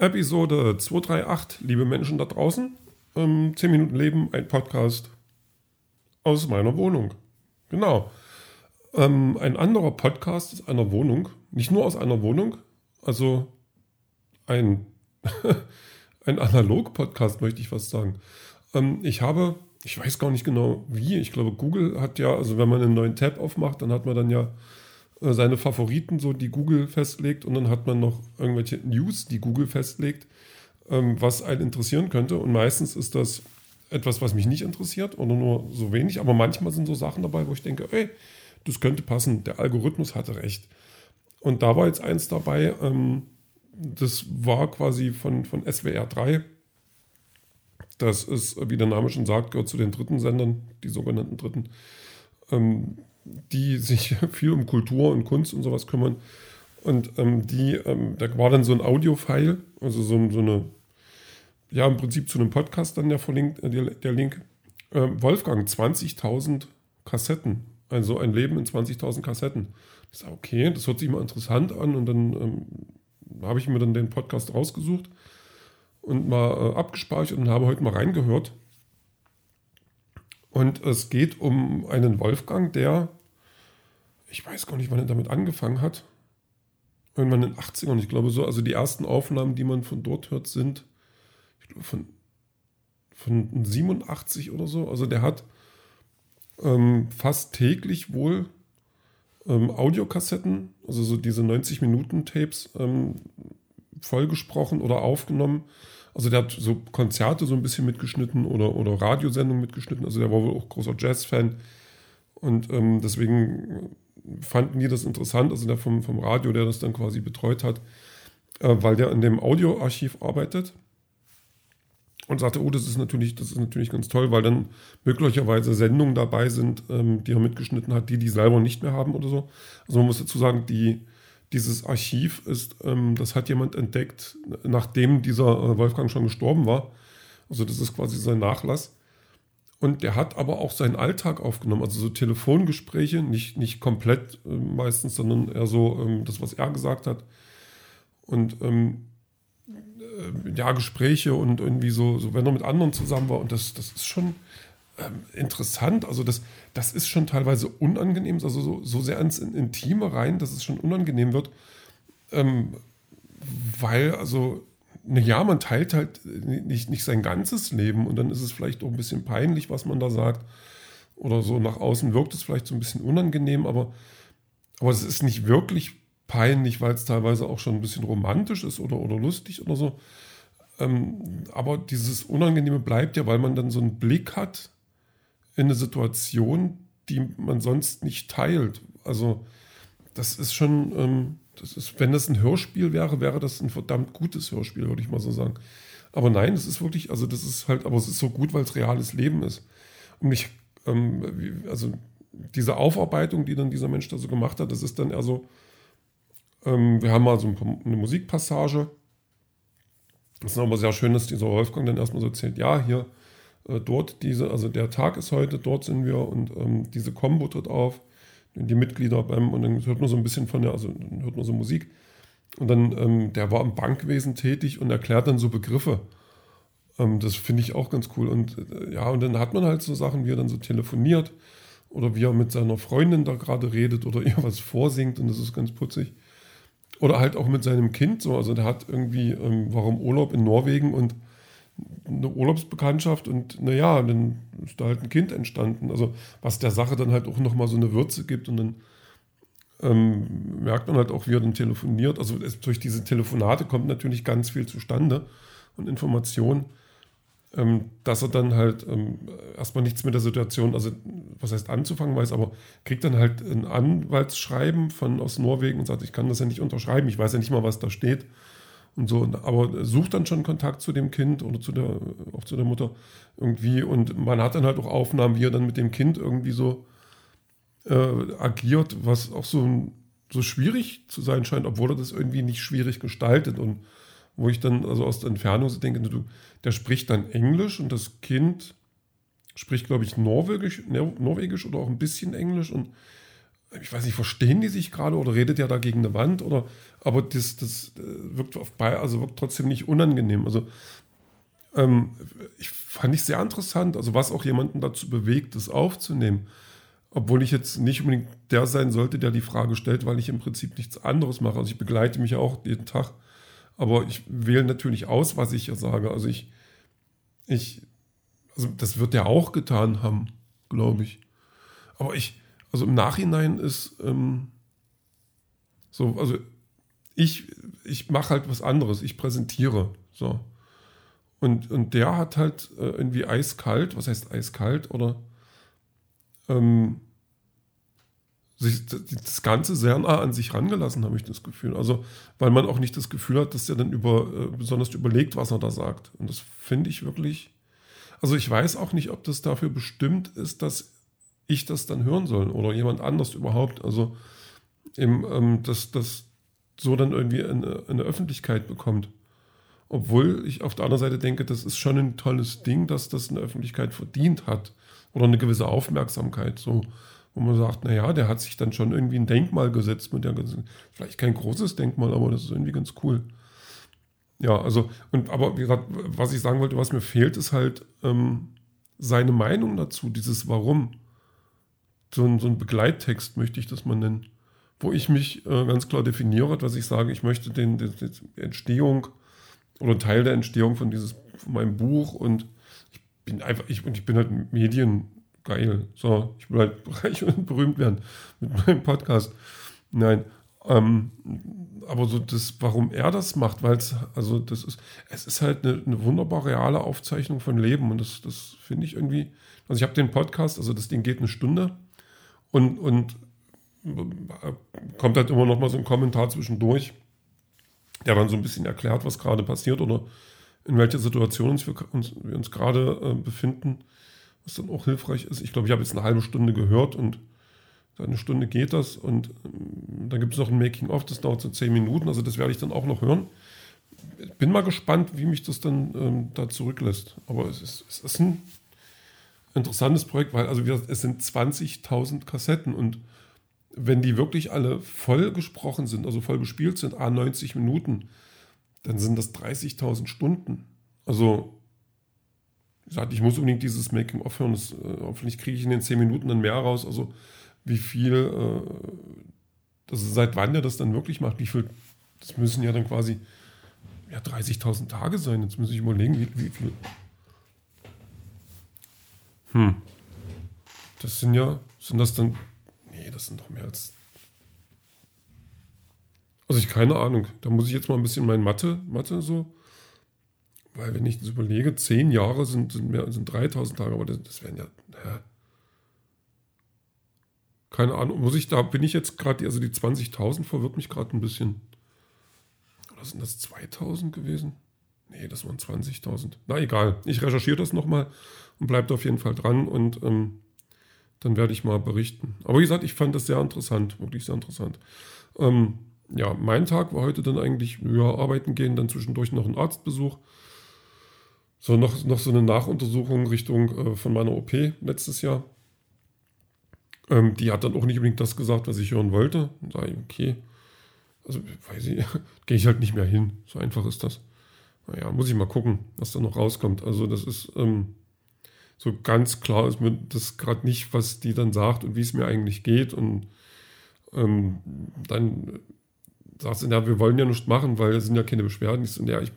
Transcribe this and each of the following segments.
Episode 238, liebe Menschen da draußen. Ähm, 10 Minuten Leben, ein Podcast aus meiner Wohnung. Genau. Ähm, ein anderer Podcast aus einer Wohnung, nicht nur aus einer Wohnung, also ein, ein Analog-Podcast, möchte ich fast sagen. Ähm, ich habe, ich weiß gar nicht genau wie, ich glaube, Google hat ja, also wenn man einen neuen Tab aufmacht, dann hat man dann ja seine Favoriten, so die Google festlegt und dann hat man noch irgendwelche News, die Google festlegt, ähm, was einen interessieren könnte. Und meistens ist das etwas, was mich nicht interessiert oder nur so wenig, aber manchmal sind so Sachen dabei, wo ich denke, ey, das könnte passen, der Algorithmus hatte recht. Und da war jetzt eins dabei, ähm, das war quasi von, von SWR 3. Das ist, wie der Name schon sagt, gehört zu den dritten Sendern, die sogenannten dritten. Ähm, die sich viel um Kultur und Kunst und sowas kümmern. Und ähm, die, ähm, da war dann so ein Audio-File, also so, so, eine, ja, im Prinzip zu einem Podcast dann der, verlinkt, äh, der, der Link. Ähm, Wolfgang, 20.000 Kassetten, also ein Leben in 20.000 Kassetten. Ich sage, okay, das hört sich mal interessant an und dann ähm, habe ich mir dann den Podcast rausgesucht und mal äh, abgespeichert und habe heute mal reingehört. Und es geht um einen Wolfgang, der ich weiß gar nicht, wann er damit angefangen hat. Irgendwann in den 80ern, ich glaube so. Also die ersten Aufnahmen, die man von dort hört, sind, glaube, von, von 87 oder so. Also der hat ähm, fast täglich wohl ähm, Audiokassetten, also so diese 90-Minuten-Tapes, ähm, vollgesprochen oder aufgenommen. Also der hat so Konzerte so ein bisschen mitgeschnitten oder, oder Radiosendungen mitgeschnitten. Also der war wohl auch großer Jazz-Fan. Und ähm, deswegen fanden die das interessant, also der vom, vom Radio, der das dann quasi betreut hat, äh, weil der in dem Audioarchiv arbeitet und sagte, oh, das ist natürlich, das ist natürlich ganz toll, weil dann möglicherweise Sendungen dabei sind, ähm, die er mitgeschnitten hat, die die selber nicht mehr haben oder so. Also man muss dazu sagen, die, dieses Archiv ist, ähm, das hat jemand entdeckt, nachdem dieser äh, Wolfgang schon gestorben war. Also das ist quasi sein Nachlass. Und der hat aber auch seinen Alltag aufgenommen, also so Telefongespräche, nicht, nicht komplett äh, meistens, sondern eher so ähm, das, was er gesagt hat. Und ähm, äh, ja, Gespräche und irgendwie so, so, wenn er mit anderen zusammen war. Und das, das ist schon ähm, interessant. Also das, das ist schon teilweise unangenehm, also so, so sehr ins Intime rein, dass es schon unangenehm wird. Ähm, weil, also ja, man teilt halt nicht, nicht sein ganzes Leben und dann ist es vielleicht auch ein bisschen peinlich, was man da sagt. Oder so nach außen wirkt es vielleicht so ein bisschen unangenehm, aber, aber es ist nicht wirklich peinlich, weil es teilweise auch schon ein bisschen romantisch ist oder, oder lustig oder so. Ähm, aber dieses Unangenehme bleibt ja, weil man dann so einen Blick hat in eine Situation, die man sonst nicht teilt. Also das ist schon, ähm, das ist, wenn das ein Hörspiel wäre, wäre das ein verdammt gutes Hörspiel, würde ich mal so sagen. Aber nein, es ist wirklich, also das ist halt, aber es ist so gut, weil es reales Leben ist. Und ich, ähm, also diese Aufarbeitung, die dann dieser Mensch da so gemacht hat, das ist dann eher so, ähm, wir haben mal so eine Musikpassage. Das ist aber sehr schön, dass dieser Wolfgang dann erstmal so erzählt, ja, hier, äh, dort diese, also der Tag ist heute, dort sind wir und ähm, diese Combo tritt auf die Mitglieder beim, und dann hört man so ein bisschen von der, also hört man so Musik. Und dann, ähm, der war im Bankwesen tätig und erklärt dann so Begriffe. Ähm, das finde ich auch ganz cool. Und äh, ja, und dann hat man halt so Sachen, wie er dann so telefoniert oder wie er mit seiner Freundin da gerade redet oder ihr was vorsingt und das ist ganz putzig. Oder halt auch mit seinem Kind so. Also der hat irgendwie, ähm, warum Urlaub in Norwegen und eine Urlaubsbekanntschaft und naja, dann ist da halt ein Kind entstanden. Also was der Sache dann halt auch nochmal so eine Würze gibt und dann ähm, merkt man halt auch, wie er dann telefoniert. Also es, durch diese Telefonate kommt natürlich ganz viel zustande und Information, ähm, dass er dann halt ähm, erstmal nichts mit der Situation, also was heißt anzufangen weiß, aber kriegt dann halt ein Anwaltsschreiben von aus Norwegen und sagt, ich kann das ja nicht unterschreiben, ich weiß ja nicht mal, was da steht und so, aber sucht dann schon Kontakt zu dem Kind oder zu der, auch zu der Mutter irgendwie. Und man hat dann halt auch Aufnahmen, wie er dann mit dem Kind irgendwie so äh, agiert, was auch so, so schwierig zu sein scheint, obwohl er das irgendwie nicht schwierig gestaltet. Und wo ich dann also aus der Entfernung so denke, du, der spricht dann Englisch und das Kind spricht, glaube ich, Norwegisch, Norwegisch oder auch ein bisschen Englisch und ich weiß nicht, verstehen die sich gerade oder redet der da gegen eine Wand oder, aber das, das äh, wirkt auf bei, also wirkt trotzdem nicht unangenehm. Also ähm, ich fand ich sehr interessant, also was auch jemanden dazu bewegt, das aufzunehmen. Obwohl ich jetzt nicht unbedingt der sein sollte, der die Frage stellt, weil ich im Prinzip nichts anderes mache. Also ich begleite mich ja auch jeden Tag. Aber ich wähle natürlich aus, was ich ja sage. Also ich, ich, also das wird er auch getan haben, glaube ich. Aber ich, also im Nachhinein ist ähm, so, also ich, ich mache halt was anderes. Ich präsentiere. So. Und, und der hat halt äh, irgendwie eiskalt, was heißt eiskalt, oder ähm, sich das Ganze sehr nah an sich rangelassen, habe ich das Gefühl. Also, weil man auch nicht das Gefühl hat, dass er dann über, äh, besonders überlegt, was er da sagt. Und das finde ich wirklich. Also, ich weiß auch nicht, ob das dafür bestimmt ist, dass ich das dann hören soll oder jemand anders überhaupt. Also, eben, ähm, dass das so dann irgendwie eine, eine Öffentlichkeit bekommt. Obwohl ich auf der anderen Seite denke, das ist schon ein tolles Ding, dass das eine Öffentlichkeit verdient hat. Oder eine gewisse Aufmerksamkeit. So, wo man sagt, naja, der hat sich dann schon irgendwie ein Denkmal gesetzt mit der vielleicht kein großes Denkmal, aber das ist irgendwie ganz cool. Ja, also, und aber wie gesagt, was ich sagen wollte, was mir fehlt, ist halt ähm, seine Meinung dazu, dieses Warum. So ein, so ein Begleittext möchte ich das mal nennen, wo ich mich äh, ganz klar definiere, was ich sage, ich möchte den, den, die Entstehung oder Teil der Entstehung von, dieses, von meinem Buch und ich bin einfach, ich, und ich bin halt Medien geil. So, ich will halt reich und berühmt werden mit meinem Podcast. Nein, ähm, aber so das, warum er das macht, weil es, also das ist, es ist halt eine, eine wunderbar reale Aufzeichnung von Leben und das, das finde ich irgendwie, also ich habe den Podcast, also das Ding geht eine Stunde und, und äh, kommt halt immer noch mal so ein Kommentar zwischendurch der dann so ein bisschen erklärt, was gerade passiert oder in welcher Situation uns wir uns, wir uns gerade äh, befinden, was dann auch hilfreich ist. Ich glaube, ich habe jetzt eine halbe Stunde gehört und eine Stunde geht das und ähm, dann gibt es noch ein Making-of, das dauert so zehn Minuten, also das werde ich dann auch noch hören. Bin mal gespannt, wie mich das dann ähm, da zurücklässt. Aber es ist, es ist ein interessantes Projekt, weil also wir, es sind 20.000 Kassetten und wenn die wirklich alle voll gesprochen sind, also voll bespielt sind, a 90 Minuten, dann sind das 30.000 Stunden. Also, wie gesagt, ich muss unbedingt dieses Making-of hören. Das, äh, hoffentlich kriege ich in den 10 Minuten dann mehr raus. Also, wie viel, äh, das seit wann er das dann wirklich macht, wie viel, das müssen ja dann quasi ja, 30.000 Tage sein. Jetzt muss ich überlegen, wie, wie viel. Hm. Das sind ja, sind das dann Nee, das sind doch mehr als. Also ich keine Ahnung. Da muss ich jetzt mal ein bisschen mein Mathe, Mathe so. Weil wenn ich das überlege, zehn Jahre sind, sind mehr sind 3000 Tage, aber das, das wären ja. Hä? Keine Ahnung. Muss ich da, bin ich jetzt gerade, also die 20.000 verwirrt mich gerade ein bisschen. Oder sind das 2000 gewesen? Nee, das waren 20.000. Na egal, ich recherchiere das nochmal und bleibe auf jeden Fall dran und ähm, dann werde ich mal berichten. Aber wie gesagt, ich fand das sehr interessant, wirklich sehr interessant. Ähm, ja, mein Tag war heute dann eigentlich ja, arbeiten gehen, dann zwischendurch noch ein Arztbesuch. So noch, noch so eine Nachuntersuchung Richtung äh, von meiner OP letztes Jahr. Ähm, die hat dann auch nicht unbedingt das gesagt, was ich hören wollte. Sage ich, okay, also weiß ich, gehe ich halt nicht mehr hin. So einfach ist das. Naja, muss ich mal gucken, was da noch rauskommt. Also das ist, ähm, so ganz klar ist mir das gerade nicht, was die dann sagt und wie es mir eigentlich geht. Und ähm, dann sagt sie, ja, wir wollen ja nichts machen, weil es sind ja keine Beschwerden. Ich so, ja, ich,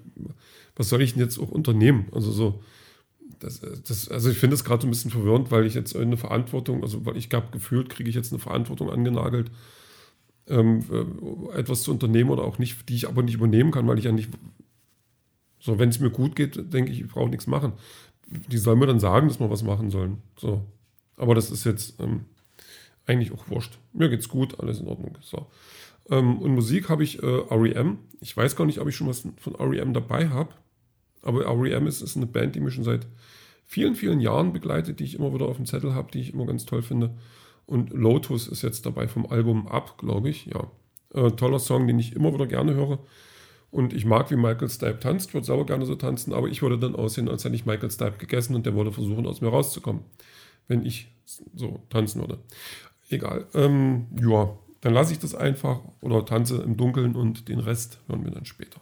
was soll ich denn jetzt auch unternehmen? Also so, das, das, also ich finde es gerade so ein bisschen verwirrend, weil ich jetzt eine Verantwortung, also weil ich habe gefühlt, kriege ich jetzt eine Verantwortung angenagelt, ähm, äh, etwas zu unternehmen oder auch nicht, die ich aber nicht übernehmen kann, weil ich ja nicht, so wenn es mir gut geht, denke ich, ich brauche nichts machen die sollen mir dann sagen, dass wir was machen sollen. So. Aber das ist jetzt ähm, eigentlich auch wurscht. Mir geht's gut, alles in Ordnung. So. Ähm, und Musik habe ich äh, REM. Ich weiß gar nicht, ob ich schon was von REM dabei habe. Aber REM ist, ist eine Band, die mich schon seit vielen, vielen Jahren begleitet, die ich immer wieder auf dem Zettel habe, die ich immer ganz toll finde. Und Lotus ist jetzt dabei vom Album Up, glaube ich. Ja. Äh, toller Song, den ich immer wieder gerne höre. Und ich mag, wie Michael Stipe tanzt, würde sauber gerne so tanzen, aber ich würde dann aussehen, als hätte ich Michael Stipe gegessen und der würde versuchen, aus mir rauszukommen, wenn ich so tanzen würde. egal. Ähm, ja, dann lasse ich das einfach oder tanze im Dunkeln und den Rest hören wir dann später.